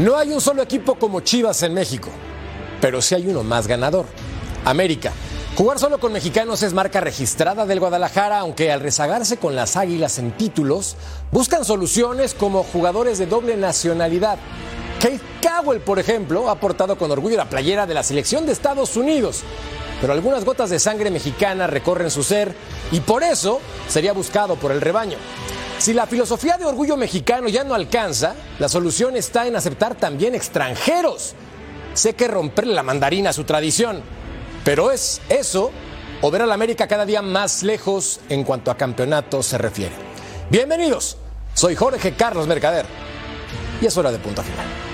No hay un solo equipo como Chivas en México, pero sí hay uno más ganador. América. Jugar solo con mexicanos es marca registrada del Guadalajara, aunque al rezagarse con las Águilas en títulos, buscan soluciones como jugadores de doble nacionalidad. Keith Cowell, por ejemplo, ha portado con orgullo la playera de la selección de Estados Unidos, pero algunas gotas de sangre mexicana recorren su ser y por eso sería buscado por el rebaño. Si la filosofía de orgullo mexicano ya no alcanza, la solución está en aceptar también extranjeros. Sé que romperle la mandarina a su tradición, pero es eso o ver a la América cada día más lejos en cuanto a campeonato se refiere. Bienvenidos, soy Jorge Carlos Mercader y es hora de punto final.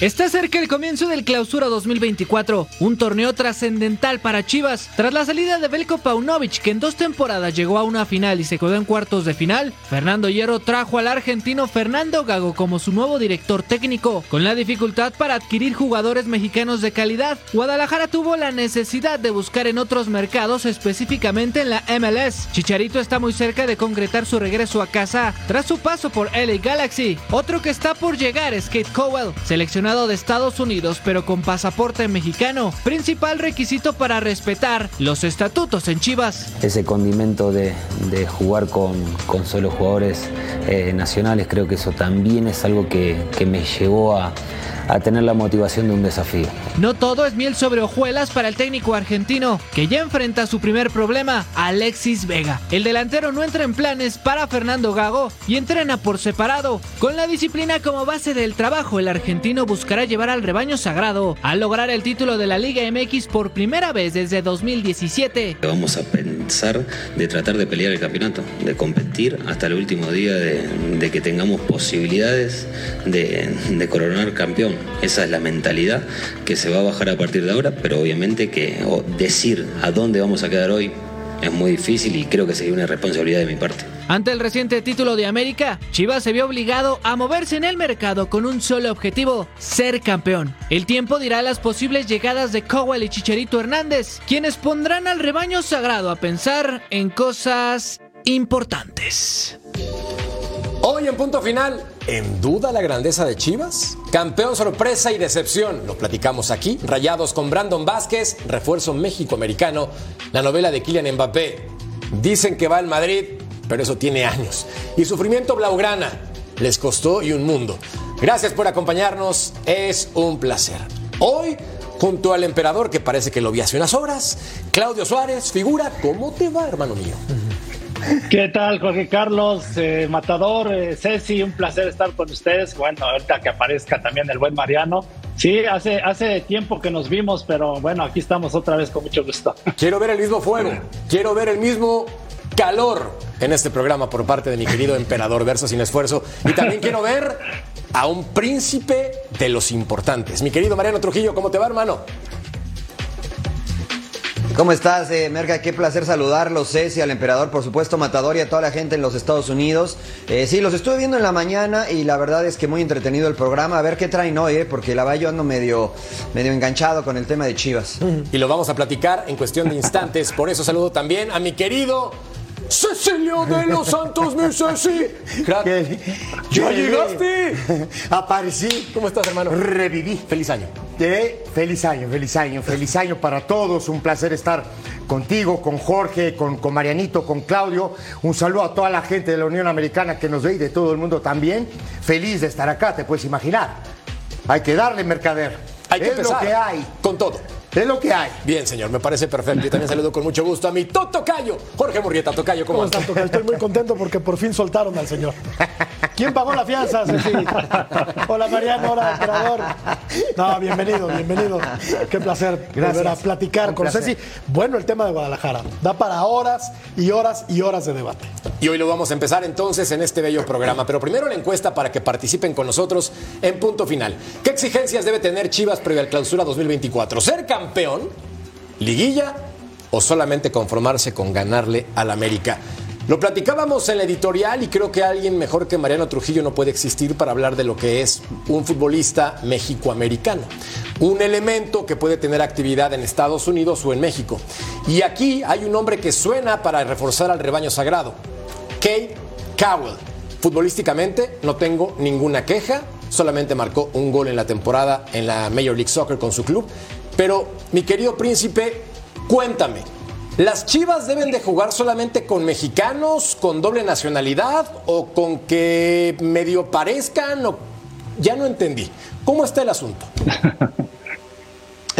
Está cerca el comienzo del Clausura 2024, un torneo trascendental para Chivas. Tras la salida de Belko Paunovic, que en dos temporadas llegó a una final y se quedó en cuartos de final, Fernando Hierro trajo al argentino Fernando Gago como su nuevo director técnico. Con la dificultad para adquirir jugadores mexicanos de calidad, Guadalajara tuvo la necesidad de buscar en otros mercados, específicamente en la MLS. Chicharito está muy cerca de concretar su regreso a casa tras su paso por LA Galaxy. Otro que está por llegar es Kate Cowell, seleccionado de Estados Unidos pero con pasaporte mexicano, principal requisito para respetar los estatutos en Chivas. Ese condimento de, de jugar con, con, solo jugadores eh, nacionales, creo que eso también es algo que, que me llevó a, a tener la motivación de un desafío. No todo es miel sobre hojuelas para el técnico argentino, que ya enfrenta su primer problema, Alexis Vega. El delantero no entra en planes para Fernando Gago y entrena por separado. Con la disciplina como base del trabajo, el argentino buscará llevar al rebaño sagrado a lograr el título de la Liga MX por primera vez desde 2017. Vamos a pensar de tratar de pelear el campeonato, de competir hasta el último día de, de que tengamos posibilidades de, de coronar campeón. Esa es la mentalidad que se va a bajar a partir de ahora, pero obviamente que decir a dónde vamos a quedar hoy es muy difícil y creo que sería una responsabilidad de mi parte. Ante el reciente título de América, Chivas se vio obligado a moverse en el mercado con un solo objetivo, ser campeón. El tiempo dirá las posibles llegadas de Cowell y Chicharito Hernández, quienes pondrán al rebaño sagrado a pensar en cosas importantes. Hoy en punto final, ¿en duda la grandeza de Chivas? Campeón sorpresa y decepción, lo platicamos aquí. Rayados con Brandon Vázquez, refuerzo México-americano, la novela de Kylian Mbappé. Dicen que va al Madrid, pero eso tiene años. Y sufrimiento blaugrana, les costó y un mundo. Gracias por acompañarnos, es un placer. Hoy, junto al emperador que parece que lo vi hace unas horas, Claudio Suárez, figura, ¿cómo te va, hermano mío? ¿Qué tal, Jorge Carlos? Eh, Matador, eh, Ceci, un placer estar con ustedes. Bueno, ahorita que aparezca también el buen Mariano. Sí, hace, hace tiempo que nos vimos, pero bueno, aquí estamos otra vez con mucho gusto. Quiero ver el mismo fuego, quiero ver el mismo calor en este programa por parte de mi querido emperador Verso sin esfuerzo. Y también quiero ver a un príncipe de los importantes. Mi querido Mariano Trujillo, ¿cómo te va, hermano? ¿Cómo estás, eh, Merga? Qué placer saludarlos, Ceci, al emperador, por supuesto, Matador y a toda la gente en los Estados Unidos. Eh, sí, los estuve viendo en la mañana y la verdad es que muy entretenido el programa. A ver qué traen hoy, eh, porque la yo ando medio, medio enganchado con el tema de Chivas. Y lo vamos a platicar en cuestión de instantes. Por eso saludo también a mi querido Cecilio de los Santos, mi Ceci. ¿Ya llegaste? Aparecí. ¿Cómo estás, hermano? Reviví. Feliz año. Eh, feliz año, feliz año, feliz año para todos. Un placer estar contigo, con Jorge, con, con, Marianito, con Claudio. Un saludo a toda la gente de la Unión Americana que nos ve y de todo el mundo también. Feliz de estar acá, te puedes imaginar. Hay que darle, mercader. Hay que es lo que hay. Con todo. Es lo que hay. Bien, señor, me parece perfecto. Y también saludo con mucho gusto a mi Tocayo, Jorge Murrieta. Tocayo, ¿cómo, ¿Cómo estás, Tocayo? Estoy muy contento porque por fin soltaron al señor. ¿Quién pagó la fianza, Ceci? Hola, Mariano, hola, emperador. No, bienvenido, bienvenido. Qué placer Gracias. volver a platicar Un con placer. Ceci. Bueno, el tema de Guadalajara. Da para horas y horas y horas de debate. Y hoy lo vamos a empezar entonces en este bello programa. Pero primero la encuesta para que participen con nosotros en punto final. ¿Qué exigencias debe tener Chivas previo al clausura 2024? ¿Ser campeón? ¿Liguilla? ¿O solamente conformarse con ganarle al América? Lo platicábamos en la editorial y creo que alguien mejor que Mariano Trujillo no puede existir para hablar de lo que es un futbolista mexicoamericano. Un elemento que puede tener actividad en Estados Unidos o en México. Y aquí hay un nombre que suena para reforzar al rebaño sagrado. Kate Cowell. Futbolísticamente no tengo ninguna queja, solamente marcó un gol en la temporada en la Major League Soccer con su club. Pero, mi querido príncipe, cuéntame, ¿las Chivas deben de jugar solamente con mexicanos, con doble nacionalidad o con que medio parezcan? O... Ya no entendí. ¿Cómo está el asunto?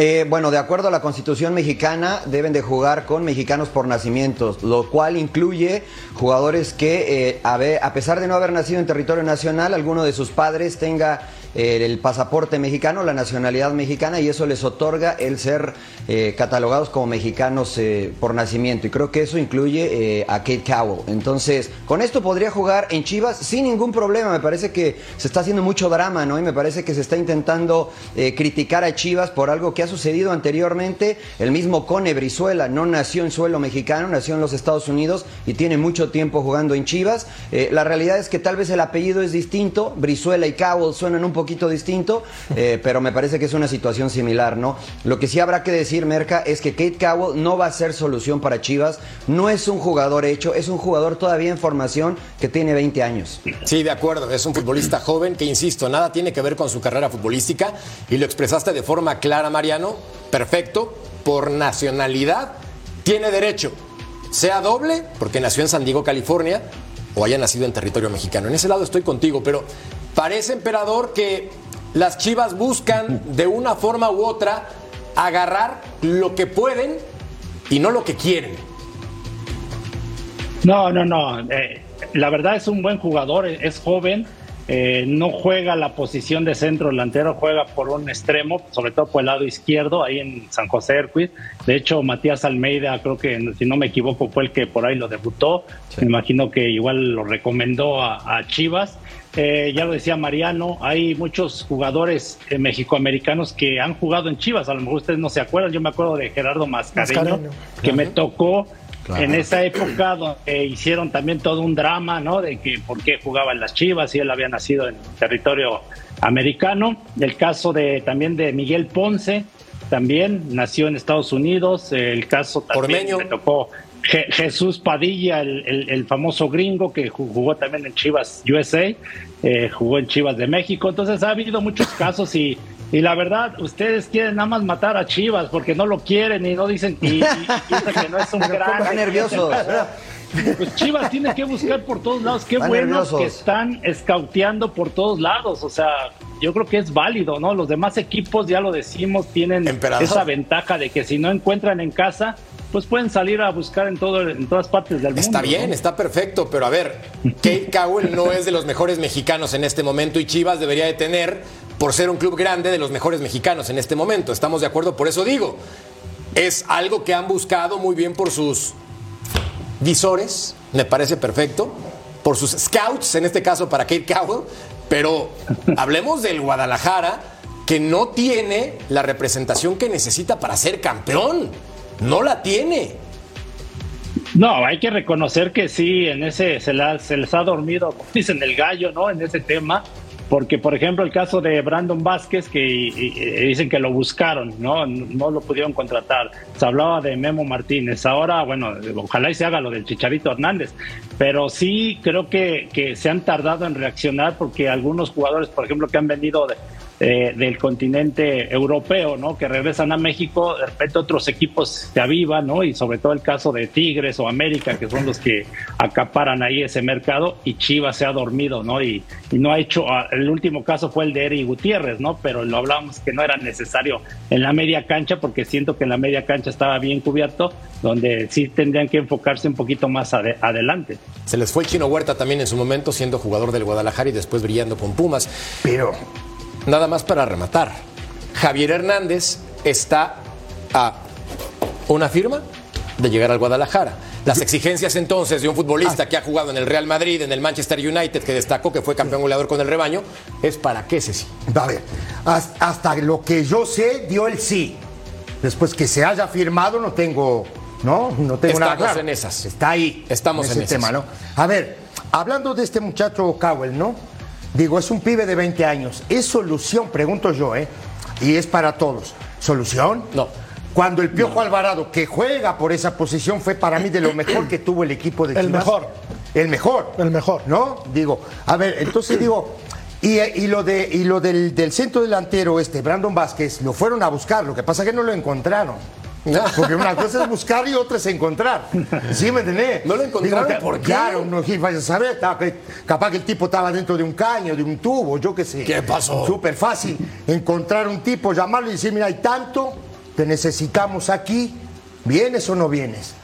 Eh, bueno, de acuerdo a la Constitución mexicana, deben de jugar con mexicanos por nacimientos, lo cual incluye jugadores que, eh, a, pesar de no haber nacido en territorio nacional, alguno de sus padres tenga el pasaporte mexicano, la nacionalidad mexicana, y eso les otorga el ser eh, catalogados como mexicanos eh, por nacimiento. Y creo que eso incluye a Kate Cowell. Entonces, con esto podría jugar en Chivas sin ningún problema. Me parece que se está haciendo mucho drama, ¿no? Y me parece que se está intentando criticar a Chivas por algo que ha sucedido anteriormente. El mismo Cone Brizuela no nació en suelo mexicano, nació en los Estados Unidos y tiene mucho tiempo jugando en Chivas. la realidad es que tal vez el apellido es distinto. Brizuela y Cowell suenan un poquito distinto, eh, pero me parece que es una situación similar, ¿no? Lo que sí habrá que decir, Merca, es que Kate Cowell no va a ser solución para Chivas. No es un jugador hecho, es un jugador todavía en formación que tiene 20 años. Sí, de acuerdo, es un futbolista joven que, insisto, nada tiene que ver con su carrera futbolística y lo expresaste de forma clara, Mariano. Perfecto, por nacionalidad tiene derecho, sea doble, porque nació en San Diego, California, o haya nacido en territorio mexicano. En ese lado estoy contigo, pero Parece, emperador, que las Chivas buscan de una forma u otra agarrar lo que pueden y no lo que quieren. No, no, no. Eh, la verdad es un buen jugador, es joven, eh, no juega la posición de centro delantero, juega por un extremo, sobre todo por el lado izquierdo, ahí en San José Erquid. De hecho, Matías Almeida, creo que si no me equivoco, fue el que por ahí lo debutó. Me imagino que igual lo recomendó a Chivas. Eh, ya lo decía Mariano, hay muchos jugadores eh, mexicoamericanos que han jugado en Chivas, a lo mejor ustedes no se acuerdan, yo me acuerdo de Gerardo Mascareño, que me tocó en esa época donde hicieron también todo un drama, ¿no? De que por qué jugaba en las Chivas y él había nacido en territorio americano. El caso de también de Miguel Ponce, también nació en Estados Unidos. El caso también me tocó Jesús Padilla, el, famoso gringo que jugó también en Chivas USA, eh, jugó en Chivas de México. Entonces ha habido muchos casos y, y, la verdad, ustedes quieren nada más matar a Chivas porque no lo quieren y no dicen y, que no es un gran. Están nerviosos. Pues Chivas tiene que buscar por todos lados. Qué buenos que están escauteando por todos lados. O sea, yo creo que es válido, ¿no? Los demás equipos, ya lo decimos, tienen esa ventaja de que si no encuentran en casa, pues pueden salir a buscar en, todo, en todas partes del mundo. Está bien, está perfecto, pero a ver, Kate Cowell no es de los mejores mexicanos en este momento y Chivas debería de tener, por ser un club grande, de los mejores mexicanos en este momento. ¿Estamos de acuerdo? Por eso digo, es algo que han buscado muy bien por sus visores, me parece perfecto, por sus scouts, en este caso para Kate Cowell, pero hablemos del Guadalajara que no tiene la representación que necesita para ser campeón no la tiene. No, hay que reconocer que sí, en ese se, se les ha dormido, dicen el gallo, ¿no? En ese tema, porque por ejemplo el caso de Brandon Vázquez, que dicen que lo buscaron, ¿no? No lo pudieron contratar. Se hablaba de Memo Martínez. Ahora, bueno, ojalá y se haga lo del Chicharito Hernández, pero sí creo que, que se han tardado en reaccionar porque algunos jugadores, por ejemplo, que han venido de, eh, del continente europeo, ¿no? Que regresan a México, de repente otros equipos se avivan, ¿no? Y sobre todo el caso de Tigres o América, que son los que acaparan ahí ese mercado, y Chivas se ha dormido, ¿no? Y, no ha hecho, ah, el último caso fue el de Eri Gutiérrez, ¿no? Pero lo hablamos que no era necesario en la media cancha, porque siento que en la media cancha estaba bien cubierto, donde sí tendrían que enfocarse un poquito más adelante. Se les fue el Chino Huerta también en su momento, siendo jugador del Guadalajara y después brillando con Pumas. Pero Nada más para rematar. Javier Hernández está a una firma de llegar al Guadalajara. Las exigencias entonces de un futbolista que ha jugado en el Real Madrid, en el Manchester United, que destacó que fue campeón goleador con el rebaño, es para qué, Ceci. A ver, hasta lo que yo sé, dio el sí. Después que se haya firmado, no tengo, no, no tengo nada Estamos en esas. Está ahí. Estamos en, ese tema, ¿no? A ver, hablando de este muchacho Cowell, ¿no? Digo, es un pibe de 20 años. ¿Es solución? Pregunto yo, ¿eh? Y es para todos. ¿Solución? No. cuando el Piojo Alvarado, que juega por esa posición, fue para mí de lo mejor que tuvo el equipo de Chivas. El mejor. El mejor. El mejor. ¿No? Digo, a ver, entonces digo, y, y lo, de, y lo del, del centro delantero, este, Brandon Vázquez, lo fueron a buscar, lo que pasa es que no lo encontraron. Porque una cosa es buscar y otra es encontrar. ¿Sí me entendés? ¿No lo encontraron? Digo, ¿Por qué? Claro, no sí, vaya a saber. capaz que el tipo estaba dentro de un caño, de un tubo, yo qué sé. ¿Qué pasó? Súper fácil encontrar un tipo, llamarlo y decir, mira, hay tanto, te necesitamos aquí, ¿vienes o no vienes?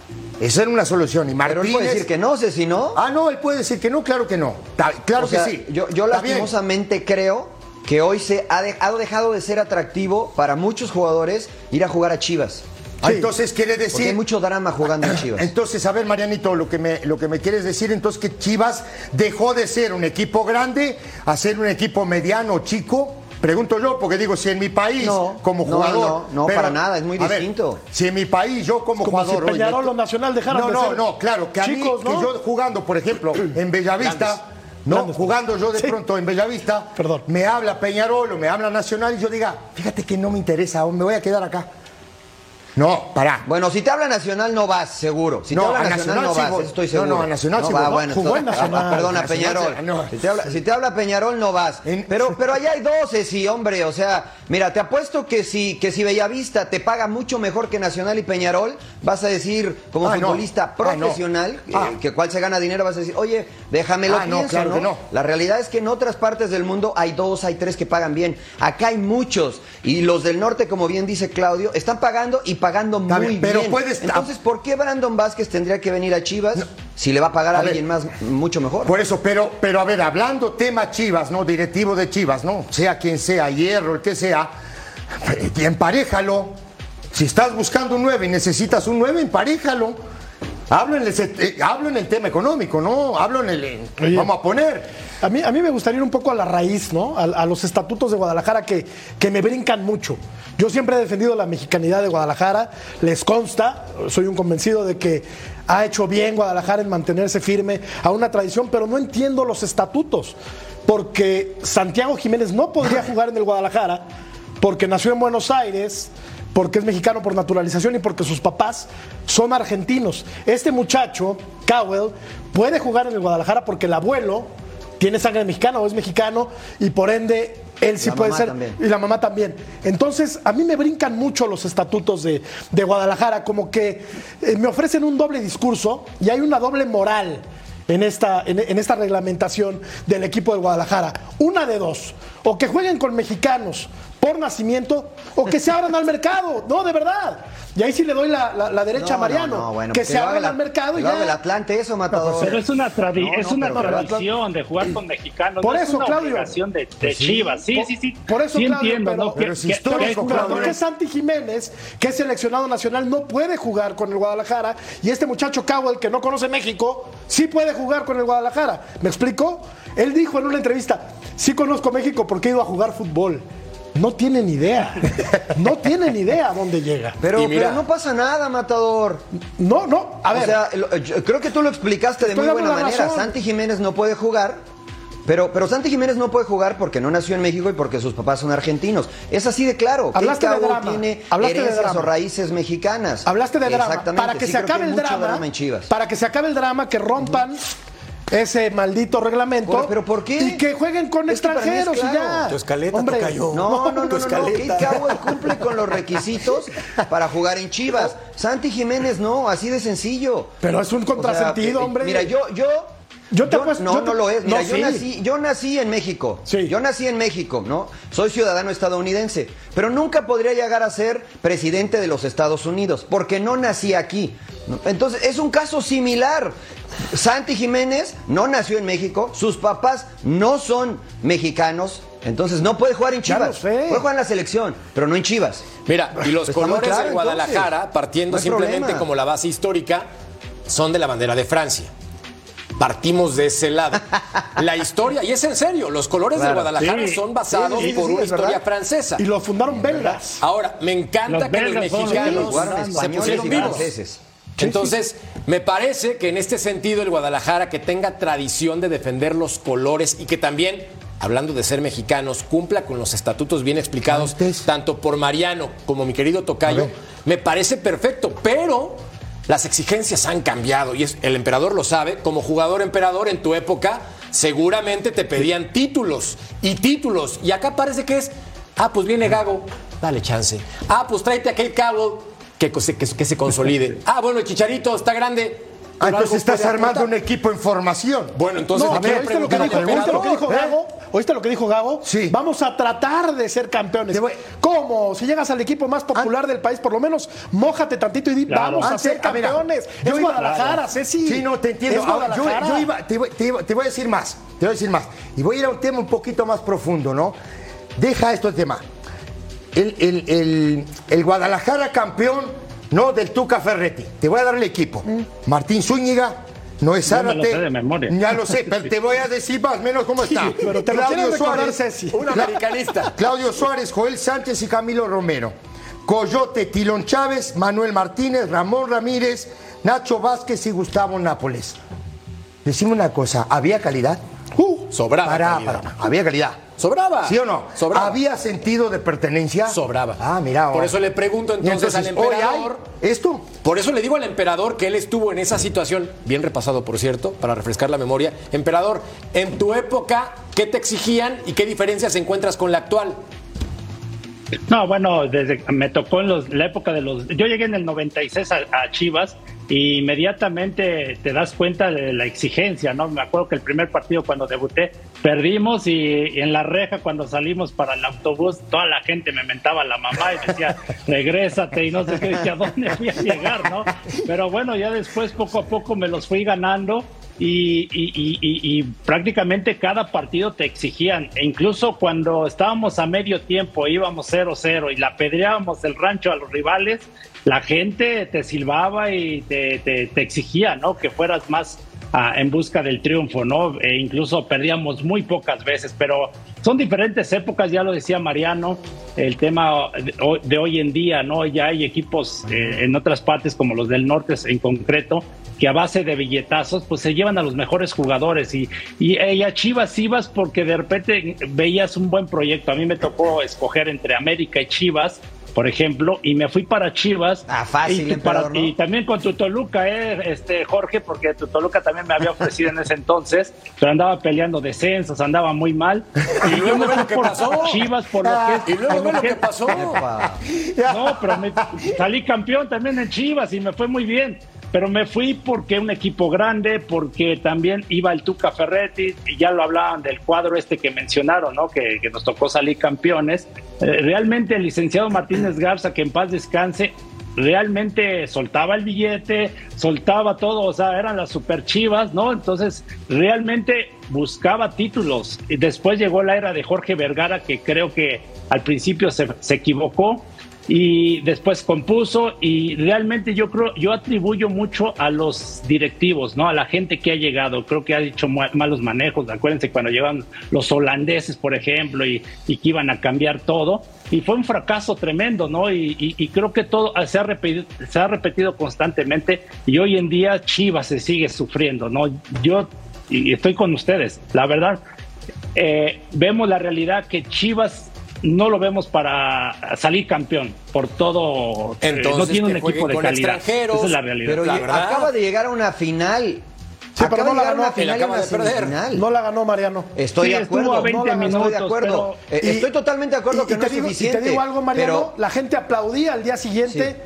Esa era una solución. Y Pero Martínez... él puede decir que no, sé si no. Ah, no, él puede decir que no, claro que no. Claro O sea, que sí. Yo, yo lastimosamente creo que hoy se ha, de- ha dejado de ser atractivo para muchos jugadores ir a jugar a Chivas. Entonces quiere Porque decir... hay mucho drama jugando en Chivas. Entonces, a ver, Marianito, lo que, me, lo que me quieres decir entonces que Chivas dejó de ser un equipo grande a ser un equipo mediano, chico. Pregunto yo, porque digo, si en mi país, No, como no, jugador. no, no, para nada, es muy a ver, distinto. si en mi país, yo como, Como jugador. si hoy Peñarol o Nacional dejaran No, de no, ser no, claro, que a mí, ¿no? que yo jugando, por ejemplo, en Bellavista. Grandes. No, Grandes. jugando yo de Sí. pronto en Bellavista, Perdón. me habla Peñarol o me habla Nacional y yo diga, fíjate que no me interesa, me voy a quedar acá. No, pará. Bueno, si te habla Nacional no vas, seguro. Si No, te habla a Nacional, Nacional no vas, estoy No, seguro. no, a Nacional sí va, voy. bueno, Jugó en entonces- Nacional. Perdona, Nacional Peñarol. no. Si, te habla, si te habla Peñarol no vas. Pero, pero allá hay dos, sí, hombre. O sea, mira, te apuesto que si, que si Bellavista te paga mucho mejor que Nacional y Peñarol, vas a decir, como Ah, no. futbolista Ah, no. profesional, eh, Ah. que cual se gana dinero, vas a decir, oye, déjame lo Ah, no, pienso, claro ¿no? que no. La realidad es que en otras partes del mundo hay dos, hay tres que pagan bien. Acá hay muchos. Y los del norte, como bien dice Claudio, están pagando y pagando muy bien, pero puedes- Entonces, ¿por qué Brandon Vázquez tendría que venir a Chivas si le va a pagar a, A ver. alguien más mucho mejor? Por eso, pero, pero a ver, hablando tema Chivas, ¿no? Directivo de Chivas, ¿no? Sea quien sea, Hierro, el que sea, eh, emparéjalo. Si estás buscando un 9 y necesitas un 9, emparéjalo. Hablo en el, eh, hablo en el tema económico, ¿no? Hablo en el. en- Oye. vamos a poner. A mí, a mí me gustaría ir un poco a la raíz, ¿no? A, a los estatutos de Guadalajara que, que me brincan mucho. Yo siempre he defendido la mexicanidad de Guadalajara, les consta, soy un convencido de que ha hecho bien Guadalajara en mantenerse firme a una tradición, pero no entiendo los estatutos, porque Santiago Jiménez no podría jugar en el Guadalajara, porque nació en Buenos Aires, porque es mexicano por naturalización y porque sus papás son argentinos. Este muchacho, Cowell, puede jugar en el Guadalajara porque el abuelo tiene sangre mexicana o es mexicano y por ende él sí La puede ser también. y la mamá también. Entonces, a mí me brincan mucho los estatutos de, de Guadalajara, como que eh, me ofrecen un doble discurso y hay una doble moral en esta, en, en esta reglamentación del equipo de Guadalajara. Una de dos, o que jueguen con mexicanos por nacimiento o que se abran al mercado, no, de verdad. Y ahí sí le doy la, la- la derecha No, a Mariano, no, no, bueno, que pues se lo haga abran la- al mercado y haga el ya. Atlante, eso, Matador. Pero es una, tradi- No, es no, una pero- pero- tradición de jugar con mexicanos. Por no eso, es una Claudio. obligación de, de Pues sí. Chivas. Sí, Por- sí, sí. Por eso, sí Claudio, entiendo, pero- ¿no? pero Que- es que- que histórico, hay ¿Por jugadores- qué Santi Jiménez, que es seleccionado nacional, no puede jugar con el Guadalajara? Y este muchacho Cowell, que no conoce México, sí puede jugar con el Guadalajara. ¿Me explico? Él dijo en una entrevista, sí conozco México porque he ido a jugar fútbol. No tienen idea. No tienen idea a dónde llega. Pero, Y mira- pero no pasa nada, Matador. No, no, a ver. O sea, lo- yo creo que tú lo explicaste de muy buena manera. razón. Santi Jiménez no puede jugar. Pero, pero Santi Jiménez no puede jugar porque no nació en México y porque sus papás son argentinos. Es así de claro. Hablaste de drama. tiene Hablaste de herencias drama. o raíces mexicanas. Hablaste de drama. Exactamente. Para que Sí se que acabe el drama. en Chivas. Para que se acabe el drama, que rompan ese maldito reglamento. ¿pero por qué? Y que jueguen con Es extranjeros y ya. Tu escaleta, Hombre, tocayo. No, no, no, Tu no, no. escaleta. Keita Cowell cumple con los requisitos para jugar en Chivas. Santi Jiménez no, así de sencillo. Pero es un O sea, contrasentido, eh, hombre. Mira, yo, yo. Yo te apuesto- No, yo te- no lo es. Mira, no, yo, sí. nací, yo nací en México. Sí. Yo nací en México, ¿no? Soy ciudadano estadounidense. Pero nunca podría llegar a ser presidente de los Estados Unidos, porque no nací aquí. Entonces, es un caso similar. Santi Jiménez no nació en México, sus papás no son mexicanos. Entonces no puede jugar en Ya Chivas. lo sé. Puede jugar en la selección, pero no en Chivas. Mira, y los muy colores claro, de Guadalajara, entonces. partiendo No simplemente problema. como la base histórica, son de la bandera de Francia. Partimos de ese lado. La historia, y es en serio, los colores de Claro. Guadalajara Sí. son basados Sí, sí, sí, por una verdad. historia francesa. Y lo fundaron belgas. Ahora, me encanta Los que los mexicanos se pusieron vivos. Entonces, me parece que en este sentido el Guadalajara que tenga tradición de defender los colores y que también hablando de ser mexicanos, cumpla con los estatutos bien explicados, tanto por Mariano como mi querido Tocayo, me parece perfecto, pero las exigencias han cambiado y es, el emperador lo sabe, como jugador emperador en tu época seguramente te pedían títulos y títulos. Y acá parece que es, ah, pues viene Gago, dale chance, ah, pues tráete aquel cabo que, se- que, que se consolide, ah, bueno, el Chicharito está grande. Ah, entonces estás armando un equipo en formación. Bueno, entonces No, pero quiero ¿oíste lo que dijo, ¿oíste lo que dijo emperador. Gago? ¿Oíste lo que dijo Gago? Sí. Vamos a tratar de ser campeones. Voy- ¿Cómo? Si llegas al equipo más popular del país, por lo menos mójate tantito y di, Claro. vamos a ser ah, mira, campeones. yo es iba- Guadalajara, Ceci. Sí, no, te entiendo. Es Ahora, yo, iba, te, voy- te iba- te voy a decir más, te voy a decir más. Y voy a ir a un tema un poquito más profundo, ¿no? Deja esto el tema. El, el- el- el Guadalajara campeón, no del Tuca Ferretti. Te voy a dar el equipo. Martín Zúñiga, Noé Ya me lo Zárate. sé de memoria. Ya lo sé, pero te voy a decir más o menos cómo está. pero te lo recordar, Ceci. Un americanista. Claudio Suárez, Joel Sánchez y Camilo Romero. Coyote, Tilón Chávez, Manuel Martínez, Ramón Ramírez, Nacho Vázquez y Gustavo Nápoles. Decime una cosa, ¿había calidad? Uh, Sobraba. Calidad. pará, había calidad. Sobraba. ¿Sí o no? Sobraba. ¿Había sentido de pertenencia? Sobraba. Ah, mira. Por eso le pregunto entonces, al ¿hoy hay emperador. ¿Esto? Por eso le digo al emperador que él estuvo en esa situación, bien repasado por cierto, para refrescar la memoria. Emperador, en tu época, ¿qué te exigían y qué diferencias encuentras con la actual? No, bueno, desde me tocó en los- la época de los. Yo llegué en el 96 a, a Chivas y inmediatamente te das cuenta de la exigencia, ¿no? Me acuerdo que el primer partido cuando debuté perdimos y, en la reja cuando salimos para el autobús toda la gente me mentaba la mamá y decía regrésate y no sé qué, dije a dónde voy a llegar, ¿no? Pero bueno, ya después poco a poco me los fui ganando y- y prácticamente cada partido te exigían. E incluso cuando estábamos a medio tiempo, íbamos 0-0 y la pedreábamos el rancho a los rivales, la gente te silbaba y te, te- te exigía, ¿no? Que fueras más ah, en busca del triunfo, ¿no? E incluso perdíamos muy pocas veces, pero son diferentes épocas, ya lo decía Mariano, el tema de hoy- de hoy en día, ¿no? Ya hay equipos eh, en otras partes como los del norte en concreto que a base de billetazos pues se llevan a los mejores jugadores y, y, y a Chivas ibas porque de repente veías un buen proyecto. A mí me tocó escoger entre América y Chivas, por ejemplo, y me fui para Chivas. Ah, fácil, y, para- ¿no? y también con tu Toluca, eh, este Jorge, porque tu Toluca también me había ofrecido en ese entonces, pero andaba peleando descensos, andaba muy mal. Y yo me fui lo que por pasó. Chivas por lo que Y luego por lo que- que pasó. No, pero me- salí campeón también en Chivas y me fue muy bien. Pero me fui porque un equipo grande, porque también iba el Tuca Ferretti, y ya lo hablaban del cuadro este que mencionaron, ¿no? Que, nos tocó salir campeones. Eh, realmente el licenciado Martínez Garza, que en paz descanse, realmente soltaba el billete, soltaba todo, o sea, eran las super chivas, ¿no? Entonces, realmente buscaba títulos. Y después llegó la era de Jorge Vergara, que creo que al principio se, se equivocó y después compuso y realmente yo creo yo atribuyo mucho a los directivos no a la gente que ha llegado creo que ha hecho ma- malos manejos acuérdense cuando llegaban los holandeses por ejemplo y, y que iban a cambiar todo y fue un fracaso tremendo no y, y- y creo que todo se ha repetido se ha repetido constantemente y hoy en día Chivas se sigue sufriendo no yo y estoy con ustedes la verdad eh, vemos la realidad que Chivas no lo vemos para salir campeón por todo eh, Entonces, no tiene un equipo de con calidad extranjeros, esa es la realidad Pero La lle- verdad. acaba de llegar a una final. Sí, acaba pero no de la llegar a una ganó, final acaba de perder. no la ganó Mariano. Estoy Sí, de acuerdo. a 20 no la ganó, estoy de acuerdo. pero- Eh, estoy totalmente de acuerdo Y- que y no te es digo, y suficiente. te digo algo, Mariano, pero la gente aplaudía al día siguiente.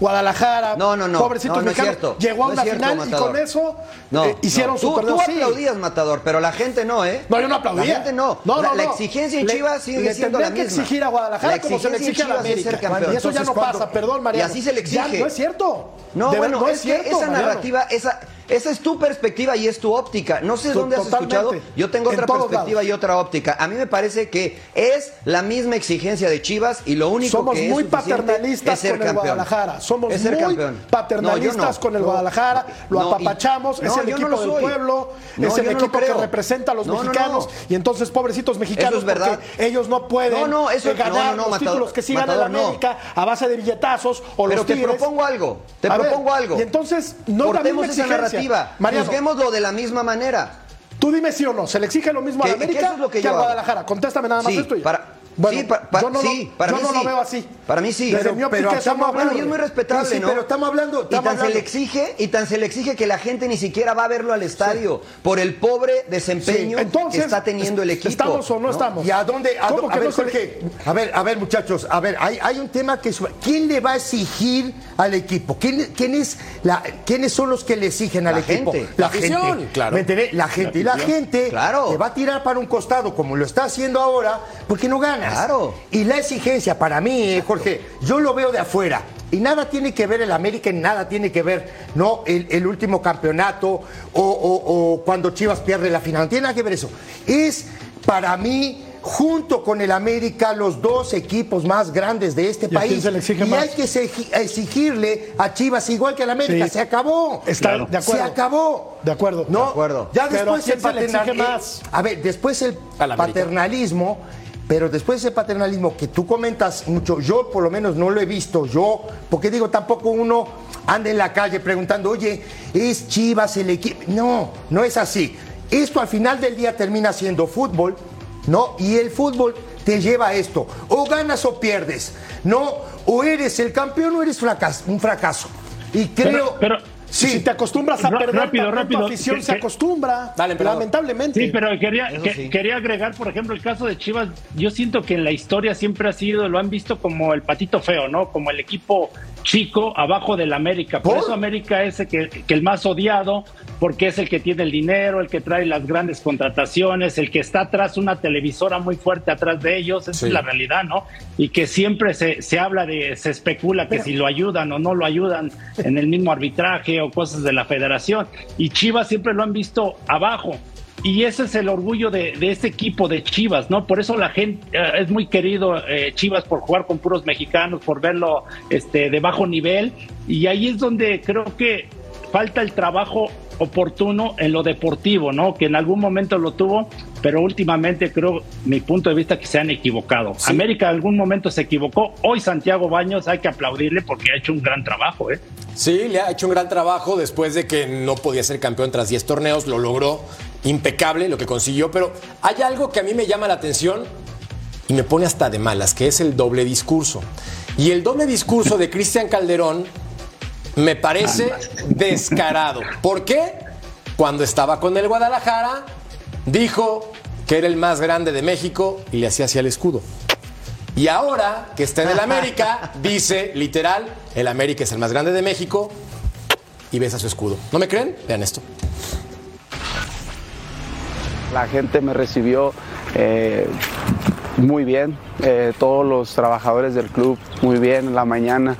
Guadalajara, No, no, no. pobrecitos no, no cierto. llegó a una cierto, final Matador. y con eso no, eh, hicieron su Tú, perdón. tú Sí. aplaudías, Matador, pero la gente no, ¿eh? No, yo no aplaudía. La gente no. No, la, no, la exigencia en Chivas sigue le siendo la misma. que exigir a Guadalajara La como se le exige a la ser América. campeón. Y eso ya no pasa, perdón, Mariano. Y así se le Ya, exige. no es cierto. No, De bueno, no es, que cierto, esa narrativa, esa, esa es tu perspectiva y es tu óptica. No sé dónde has escuchado. Yo tengo En otra perspectiva lados. y otra óptica. A mí me parece que es la misma exigencia de Chivas y lo único Somos que es muy suficiente paternalistas es ser con el campeón. Guadalajara. Somos Es ser muy campeón. paternalistas No, no. con el. Guadalajara. Lo No, y- apapachamos. es no, el equipo del pueblo. Es el equipo que representa a los No, no, mexicanos. no. Y entonces, pobrecitos mexicanos, es verdad. ellos no pueden No, no, eso- ganar los Matador, títulos que sí gana el. América a base de billetazos o Pero los te propongo algo. Te propongo algo. Y entonces, no es la misma exigencia. Narrativa. Mariano, Juzguémoslo de la misma manera. Tú dime sí o no, ¿se le exige lo mismo a Que- la que América eso es lo que que yo a hago. Guadalajara? Contéstame nada más Sí, esto y ya. para- Bueno, sí, pa- pa- yo no, sí, lo, para yo mí no lo sí. veo así. Para mí sí. Desde Pero- eso estamos hablando- Bueno, y es muy respetable, Sí, sí, ¿no? pero estamos hablando- y tan se le exige y tan se le exige que la gente ni siquiera va a verlo al estadio por el pobre desempeño Sí, entonces, que está teniendo el equipo. ¿estamos o no estamos? ¿Y a dónde? A, ¿Cómo a que ver, no se le- a ver, a ver, muchachos, a ver, hay, hay un tema que es, ¿quién le va a exigir al equipo? ¿Quién, quién es la, ¿Quiénes son los que le exigen al La equipo? gente. La La gente. claro. ¿Me entendés? La gente. Y la gente Claro. te va a tirar para un costado, como lo está haciendo ahora, porque no ganas. Claro. Y la exigencia, para mí, eh, Jorge, yo lo veo de afuera. Y nada tiene que ver el América, y nada tiene que ver no el, el último campeonato o, o- o cuando Chivas pierde la final. No tiene nada que ver eso. Es para mí, junto con el América, los dos equipos más grandes de este ¿Y a quién país. se le exige y más? hay que exigi- exigirle a Chivas igual que al América. Sí. Se acabó. Está de acuerdo. Se acabó. De acuerdo. No, De acuerdo. Ya Pero después ¿a quién el se le exige paternal- más? A ver, después el paternalismo, pero después ese paternalismo que tú comentas mucho, yo por lo menos no lo he visto, yo, porque digo, tampoco uno anda en la calle preguntando, oye, ¿es Chivas el equipo? No, no es así. Esto al final del día termina siendo fútbol, ¿no? Y el fútbol te lleva a esto, o ganas o pierdes, ¿no? O eres el campeón o eres fracas- un fracaso. Y creo... pero- sí, Si te acostumbras a perder, rápido, rápido, tu afición que- se que- acostumbra. Dale, lamentablemente. Sí, pero quería, Eso que- sí. quería agregar, por ejemplo, el caso de Chivas. Yo siento que en la historia siempre ha sido, lo han visto como el patito feo, ¿no? Como el equipo chico abajo del América. Por, ¿Por? eso América es el que, que el más odiado, porque es el que tiene el dinero, el que trae las grandes contrataciones, el que está atrás una televisora muy fuerte atrás de ellos. Esa Sí. es la realidad, ¿no? Y que siempre se, se habla de, se especula que si lo ayudan o no lo ayudan en el mismo arbitraje o cosas de la federación. Y Chivas siempre lo han visto abajo. Y ese es el orgullo de, de este equipo de Chivas, ¿no? Por eso la gente eh, es muy querido eh, Chivas por jugar con puros mexicanos, por verlo este, de bajo nivel. Y ahí es donde creo que falta el trabajo oportuno en lo deportivo, ¿no? Que en algún momento lo tuvo, pero últimamente creo, mi punto de vista, que se han equivocado. América en algún momento se equivocó. Hoy Santiago Baños hay que aplaudirle porque ha hecho un gran trabajo, ¿eh? Sí, le ha hecho un gran trabajo después de que no podía ser campeón tras 10 torneos, lo logró, impecable lo que consiguió, pero hay algo que a mí me llama la atención y me pone hasta de malas, que es el doble discurso. Y el doble discurso de Cristian Calderón me parece descarado. ¿Por qué? Cuando estaba con el Guadalajara, dijo que era el más grande de México y le hacía hacia el escudo. Y ahora que está en el América, dice literal, el América es el más grande de México y besa su escudo. ¿No me creen? Vean esto. La gente me recibió eh, muy bien, eh, todos los trabajadores del club muy bien en la mañana,